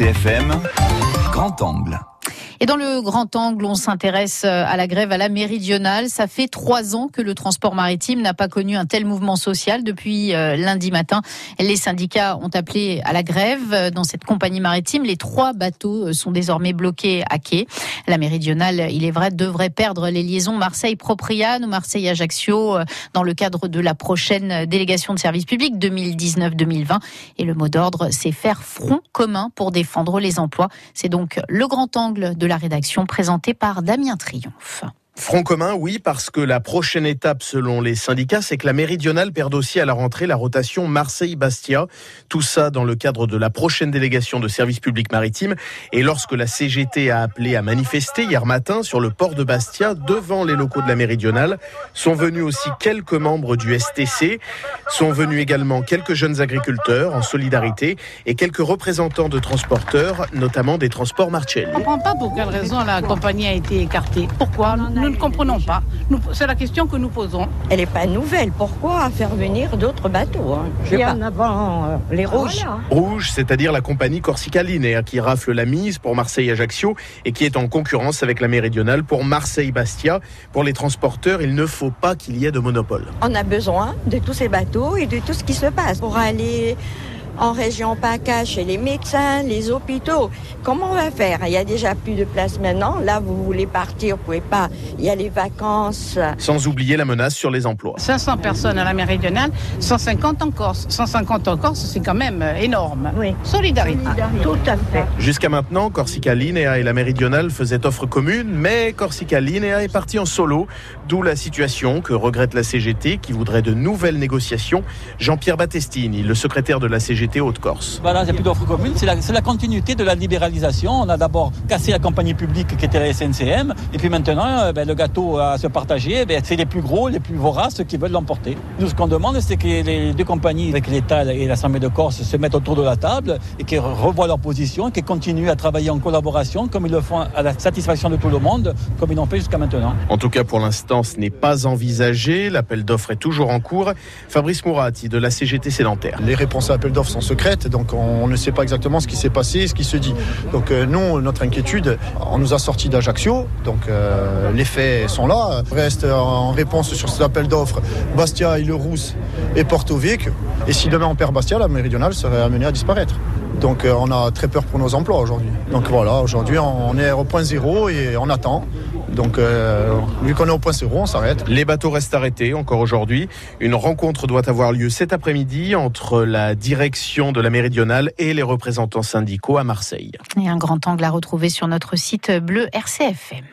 RCFM, Grand Angle. Et dans le grand angle, on s'intéresse euh, à la grève à la méridionale. Ça fait trois ans que le transport maritime n'a pas connu un tel mouvement social depuis euh, lundi matin. Les syndicats ont appelé à la grève dans cette compagnie maritime. Les trois bateaux euh, sont désormais bloqués à quai. La méridionale, il est vrai, devrait perdre les liaisons Marseille-Propriane ou Marseille-Ajaccio dans le cadre de la prochaine délégation de service public 2019-2020. Et le mot d'ordre, c'est faire front commun pour défendre les emplois. C'est donc le grand angle de la rédaction présentée par Damien Triomphe. Front commun, oui, parce que la prochaine étape, selon les syndicats, c'est que la méridionale perde aussi à la rentrée la rotation Marseille-Bastia. Tout ça dans le cadre de la prochaine délégation de service public maritime. Et lorsque la CGT a appelé à manifester hier matin sur le port de Bastia, devant les locaux de la méridionale, sont venus aussi quelques membres du STC, sont venus également quelques jeunes agriculteurs en solidarité et quelques représentants de transporteurs, notamment des transports Marcelli. Je ne comprends pas pour quelle raison la compagnie a été écartée. Pourquoi nous ne comprenons pas. C'est la question que nous posons. Elle n'est pas nouvelle. Pourquoi faire venir d'autres bateaux hein Et en avant euh, les rouges. Rouges, c'est-à-dire la compagnie Corsica Linea qui rafle la mise pour Marseille-Ajaccio et qui est en concurrence avec la méridionale pour Marseille-Bastia. Pour les transporteurs, il ne faut pas qu'il y ait de monopole. On a besoin de tous ces bateaux et de tout ce qui se passe pour aller en région PACA chez les médecins, les hôpitaux. Comment on va faire? Il y a déjà plus de place maintenant. Là, vous voulez partir, vous pouvez pas. Il y a les vacances. Sans oublier la menace sur les emplois. 500 personnes à la méridionale, 150 en Corse. 150 en Corse, c'est quand même euh, énorme. Oui. Solidarité. Tout à fait. Jusqu'à maintenant, Corsica Linea et la méridionale faisaient offre commune, mais Corsica Linea est parti en solo, d'où la situation que regrette la CGT qui voudrait de nouvelles négociations. Jean-Pierre Battestini, le secrétaire de la CGT, Haute-Corse. Voilà, il n'y a plus d'offres communes. C'est la, la, continuité de la libéralisation. On a d'abord cassé la compagnie publique qui était la SNCM. Et puis maintenant, euh, ben, le gâteau à se partager, ben, c'est les plus gros, les plus voraces qui veulent l'emporter. Nous, ce qu'on demande, c'est que les deux compagnies, avec l'État et l'Assemblée de Corse, se mettent autour de la table et qu'ils revoient leur position et qu'ils continuent à travailler en collaboration comme ils le font à la satisfaction de tout le monde, comme ils l'ont fait jusqu'à maintenant. En tout cas, pour l'instant, ce n'est pas envisagé. L'appel d'offres est toujours en cours. Fabrice Mourati de la CGT sédentaire. Les réponses à l'appel d'offres sont secrètes, donc on ne sait pas exactement ce qui s'est passé, ce qui se dit. Donc euh, nous, notre inquiétude, on nous a sorti d'Ajaccio, donc euh, les faits sont là. Reste en réponse sur cet appel d'offres Bastia, Île-Rousse et Porto Vecchio. Et si demain on perd Bastia, la méridionale serait amenée à disparaître. Donc euh, on a très peur pour nos emplois aujourd'hui. Donc voilà, aujourd'hui on est au point zéro et on attend. Donc, euh, vu qu'on est au point zéro, on s'arrête. Les bateaux restent arrêtés encore aujourd'hui. Une rencontre doit avoir lieu cet après-midi entre la direction de la Méridionale et les représentants syndicaux à Marseille. Et un grand angle à retrouver sur notre site bleu RCFM.